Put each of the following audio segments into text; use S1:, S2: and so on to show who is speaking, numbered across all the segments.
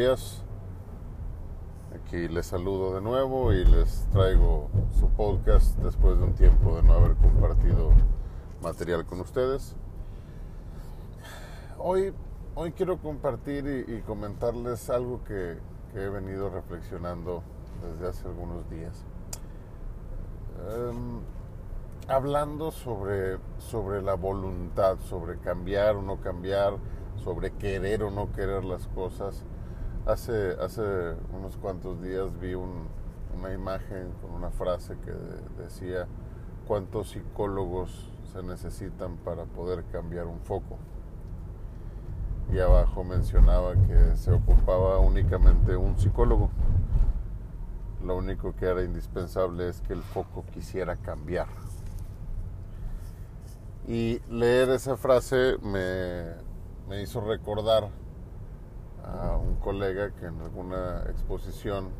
S1: Días. Aquí les saludo de nuevo y les traigo su podcast después de un tiempo de no haber compartido material con ustedes. Hoy, hoy quiero compartir y, comentarles algo que, he venido reflexionando desde hace algunos días. Em, hablando sobre, sobre la voluntad, sobre cambiar o no cambiar, sobre querer o no querer las cosas. Hace, hace unos cuantos días vi una imagen con una frase que decía cuántos psicólogos se necesitan para poder cambiar un foco. Y abajo mencionaba que se ocupaba únicamente un psicólogo. Lo único que era indispensable es que el foco quisiera cambiar. Y leer esa frase me, me hizo recordar a un colega que en alguna exposición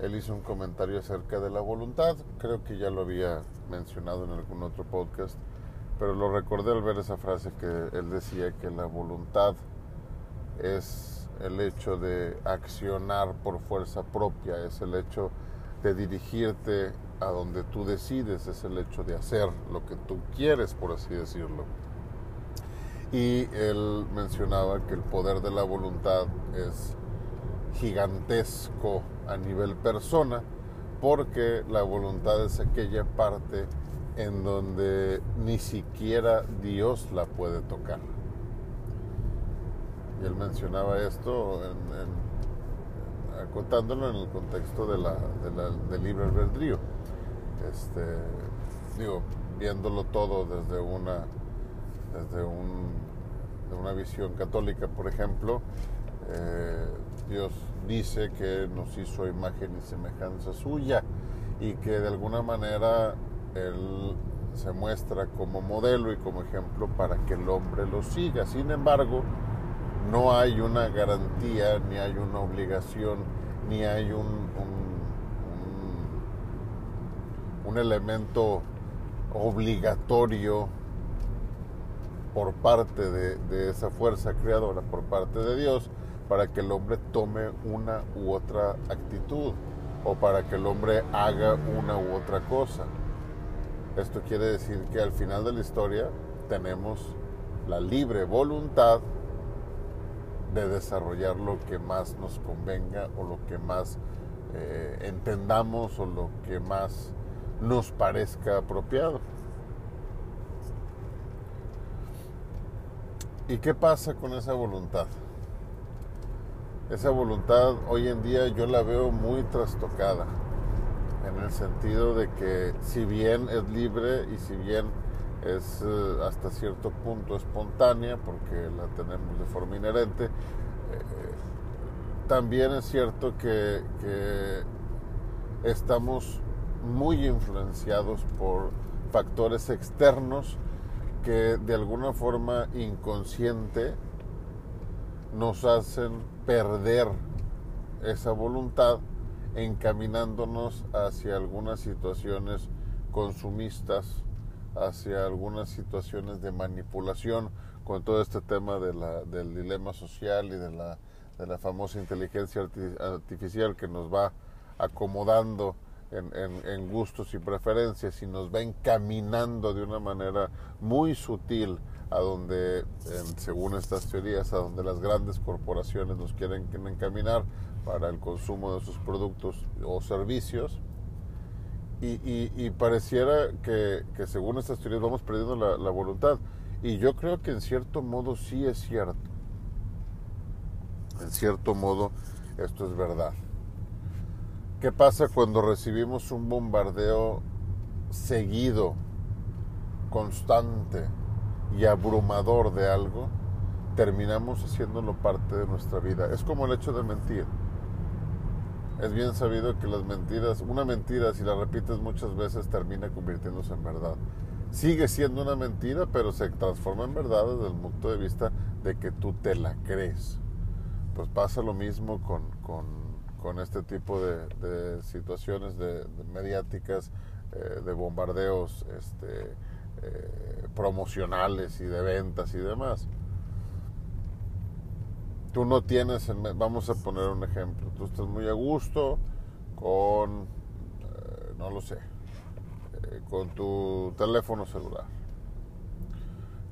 S1: él hizo un comentario acerca de la voluntad, creo que ya lo había mencionado en algún otro podcast, pero lo recordé al ver esa frase que él decía que la voluntad es el hecho de accionar por fuerza propia, es el hecho de dirigirte a donde tú decides, es el hecho de hacer lo que tú quieres, por así decirlo. Y él mencionaba que el poder de la voluntad es gigantesco a nivel persona, porque la voluntad es aquella parte en donde ni siquiera Dios la puede tocar. Y él mencionaba esto acotándolo en el contexto de la, del libre albedrío. Este, digo, viéndolo todo desde una desde una visión católica, por ejemplo, eh, Dios dice que nos hizo imagen y semejanza suya y que de alguna manera Él se muestra como modelo y como ejemplo para que el hombre lo siga. Sin embargo, no hay una garantía, ni hay una obligación, ni hay un elemento obligatorio por parte de, esa fuerza creadora, por parte de Dios, para que el hombre tome una u otra actitud o para que el hombre haga una u otra cosa. Esto quiere decir que al final de la historia tenemos la libre voluntad de desarrollar lo que más nos convenga o lo que más eh, entendamos o lo que más nos parezca apropiado. ¿Y qué pasa con esa voluntad? Esa voluntad hoy en día yo la veo muy trastocada, en el sentido de que si bien es libre y si bien es eh, hasta cierto punto espontánea, porque la tenemos de forma inherente, eh, también es cierto que, que estamos muy influenciados por factores externos que de alguna forma inconsciente nos hacen perder esa voluntad encaminándonos hacia algunas situaciones consumistas, hacia algunas situaciones de manipulación con todo este tema del dilema social y de la, de la famosa inteligencia artificial que nos va acomodando en, gustos y preferencias y nos va encaminando de una manera muy sutil a donde, según estas teorías, a donde las grandes corporaciones nos quieren encaminar para el consumo de sus productos o servicios. Y, pareciera que, según estas teorías vamos perdiendo la voluntad. Y yo creo que en cierto modo sí es cierto. En cierto modo esto es verdad. ¿Qué pasa cuando recibimos un bombardeo seguido, constante y abrumador de algo? Terminamos haciéndolo parte de nuestra vida. Es como el hecho de mentir. Es bien sabido que las mentiras, una mentira si la repites muchas veces termina convirtiéndose en verdad. Sigue siendo una mentira, pero se transforma en verdad desde el punto de vista de que tú te la crees. Pues pasa lo mismo con, con con este tipo de, situaciones de, mediáticas, eh, de bombardeos este, eh, promocionales y de ventas y demás. tú no tienes, vamos a poner un ejemplo, tú estás muy a gusto con, eh, no lo sé, eh, con tu teléfono celular.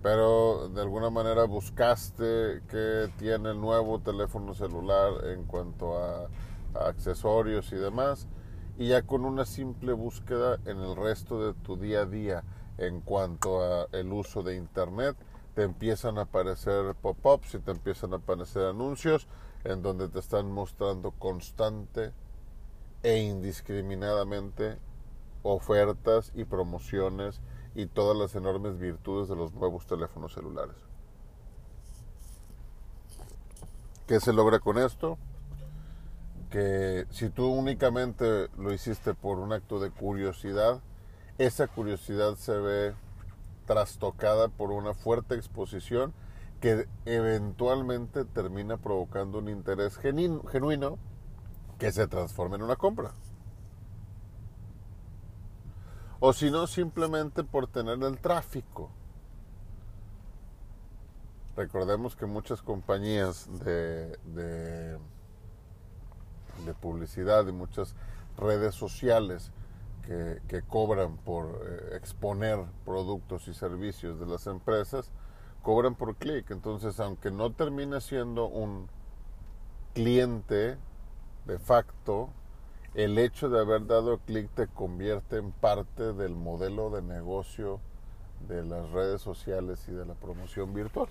S1: Pero de alguna manera buscaste qué tiene el nuevo teléfono celular en cuanto a accesorios y demás. Y ya con una simple búsqueda en el resto de tu día a día en cuanto a el uso de internet, te empiezan a aparecer pop-ups y te empiezan a aparecer anuncios en donde te están mostrando constante e indiscriminadamente ofertas y promociones y todas las enormes virtudes de los nuevos teléfonos celulares. ¿Qué se logra con esto? Que si tú únicamente lo hiciste por un acto de curiosidad, esa curiosidad se ve trastocada por una fuerte exposición que eventualmente termina provocando un interés genuino que se transforma en una compra. O si no, simplemente por tener el tráfico. Recordemos que muchas compañías de, de publicidad y muchas redes sociales que, cobran por eh, exponer productos y servicios de las empresas, cobran por clic. Entonces, aunque no termine siendo un cliente de facto, el hecho de haber dado clic te convierte en parte del modelo de negocio de las redes sociales y de la promoción virtual,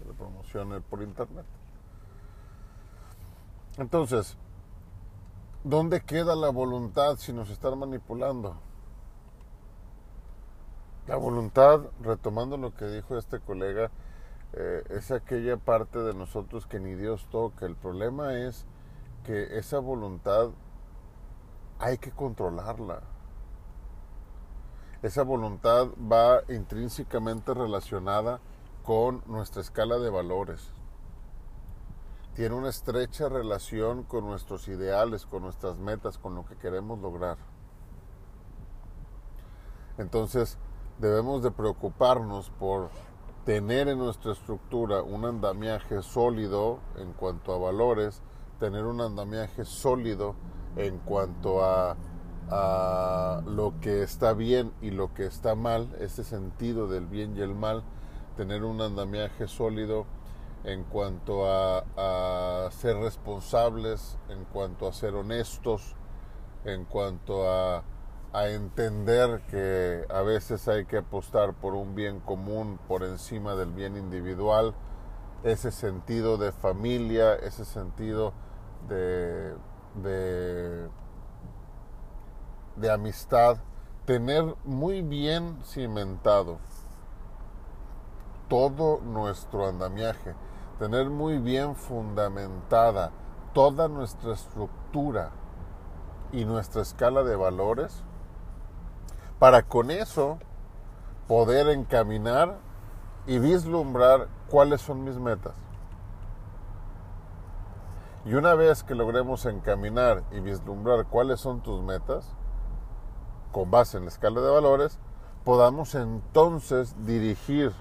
S1: de la promoción por internet. Entonces, ¿Dónde queda la voluntad si nos están manipulando? La voluntad, retomando lo que dijo este colega, eh, es aquella parte de nosotros que ni Dios toca. El problema es que esa voluntad hay que controlarla. Esa voluntad va intrínsecamente relacionada con nuestra escala de valores tiene una estrecha relación con nuestros ideales, con nuestras metas, con lo que queremos lograr. Entonces debemos de preocuparnos por tener en nuestra estructura un andamiaje sólido en cuanto a valores, tener un andamiaje sólido en cuanto a, a, lo que está bien y lo que está mal, ese sentido del bien y el mal, tener un andamiaje sólido en cuanto a, ser responsables, en cuanto a ser honestos, en cuanto a, entender que a veces hay que apostar por un bien común por encima del bien individual, ese sentido de familia, ese sentido de, de amistad, tener muy bien cimentado todo nuestro andamiaje tener muy bien fundamentada toda nuestra estructura y nuestra escala de valores para con eso poder encaminar y vislumbrar cuáles son mis metas. Y una vez que logremos encaminar y vislumbrar cuáles son tus metas, con base en la escala de valores, podamos entonces dirigir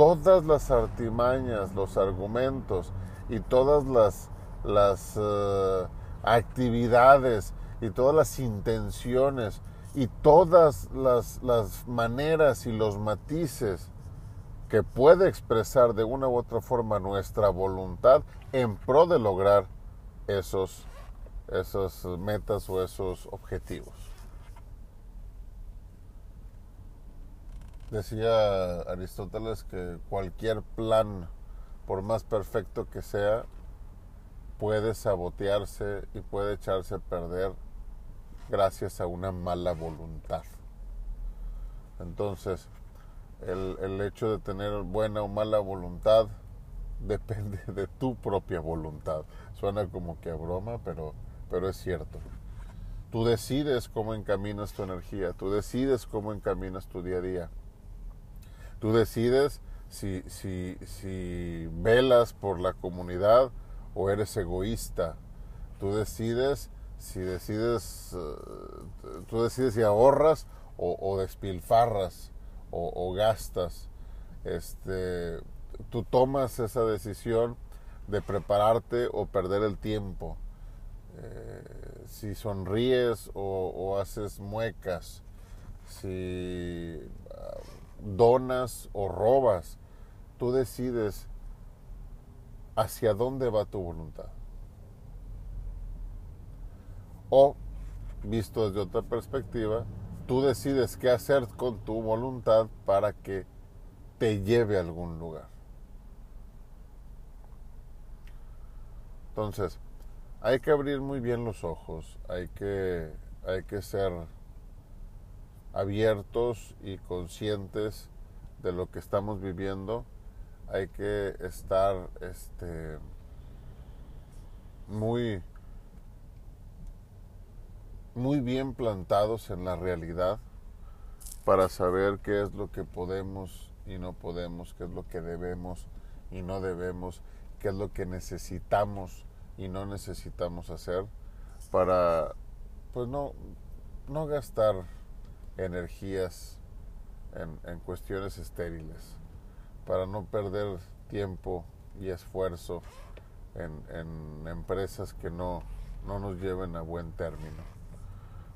S1: todas las artimañas, los argumentos y todas las, las eh, actividades y todas las intenciones y todas las, las maneras y los matices que puede expresar de una u otra forma nuestra voluntad en pro de lograr esos, esas metas o esos objetivos. Decía Aristóteles que cualquier plan, por más perfecto que sea, puede sabotearse y puede echarse a perder gracias a una mala voluntad. Entonces, el, el, hecho de tener buena o mala voluntad depende de tu propia voluntad. Suena como que a broma, pero, pero es cierto. Tú decides cómo encaminas tu energía, tú decides cómo encaminas tu día a día. Tú decides si, si, si velas por la comunidad o eres egoísta. Tú decides si decides, eh, tú decides si ahorras o, despilfarras o, gastas. Este, tú tomas esa decisión de prepararte o perder el tiempo. Eh, si sonríes o, haces muecas, si donas o robas, tú decides hacia dónde va tu voluntad. O, visto desde otra perspectiva, tú decides qué hacer con tu voluntad para que te lleve a algún lugar. Entonces, hay que abrir muy bien los ojos, hay que, hay que ser abiertos y conscientes de lo que estamos viviendo, hay que estar este, muy, muy bien plantados en la realidad para saber qué es lo que podemos y no podemos, qué es lo que debemos y no debemos, qué es lo que necesitamos y no necesitamos hacer para pues no, no gastar energías en, cuestiones estériles, para no perder tiempo y esfuerzo en, en empresas que no, no nos lleven a buen término,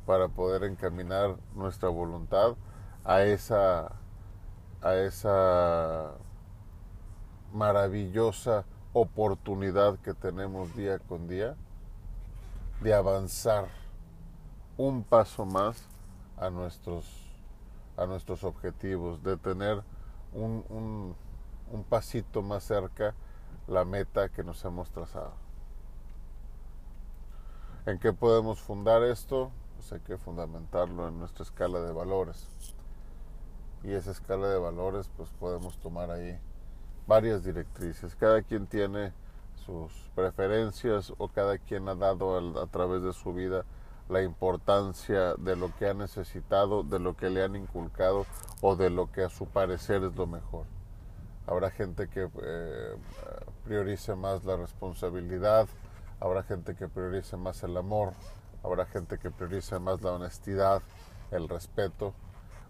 S1: para poder encaminar nuestra voluntad a esa, a esa maravillosa oportunidad que tenemos día con día de avanzar un paso más a nuestros, a nuestros objetivos, de tener un, un, un pasito más cerca la meta que nos hemos trazado. ¿En qué podemos fundar esto? Pues hay que fundamentarlo en nuestra escala de valores. Y esa escala de valores pues podemos tomar ahí varias directrices. Cada quien tiene sus preferencias o cada quien ha dado a, través de su vida la importancia de lo que ha necesitado, de lo que le han inculcado o de lo que a su parecer es lo mejor. Habrá gente que eh, priorice más la responsabilidad, habrá gente que priorice más el amor, habrá gente que priorice más la honestidad, el respeto,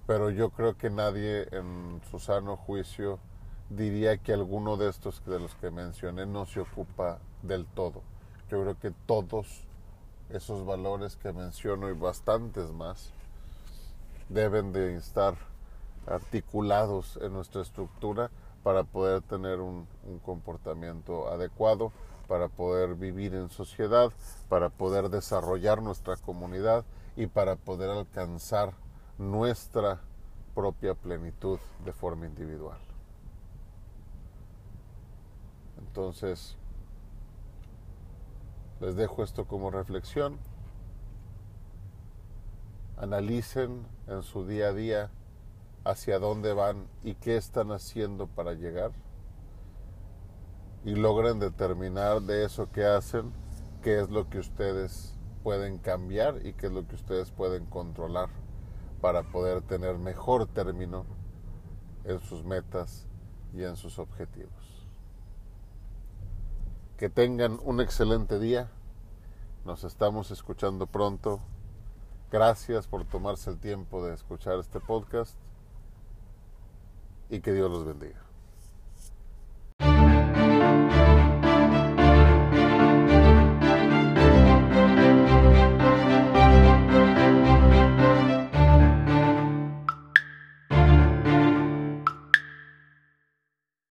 S1: pero yo creo que nadie en su sano juicio diría que alguno de estos de los que mencioné no se ocupa del todo. Yo creo que todos esos valores que menciono y bastantes más deben de estar articulados en nuestra estructura para poder tener un, un, comportamiento adecuado, para poder vivir en sociedad, para poder desarrollar nuestra comunidad y para poder alcanzar nuestra propia plenitud de forma individual. Entonces, les dejo esto como reflexión. Analicen en su día a día hacia dónde van y qué están haciendo para llegar. Y logren determinar de eso que hacen qué es lo que ustedes pueden cambiar y qué es lo que ustedes pueden controlar para poder tener mejor término en sus metas y en sus objetivos. Que tengan un excelente día. Nos estamos escuchando pronto. Gracias por tomarse el tiempo de escuchar este podcast y que Dios los bendiga.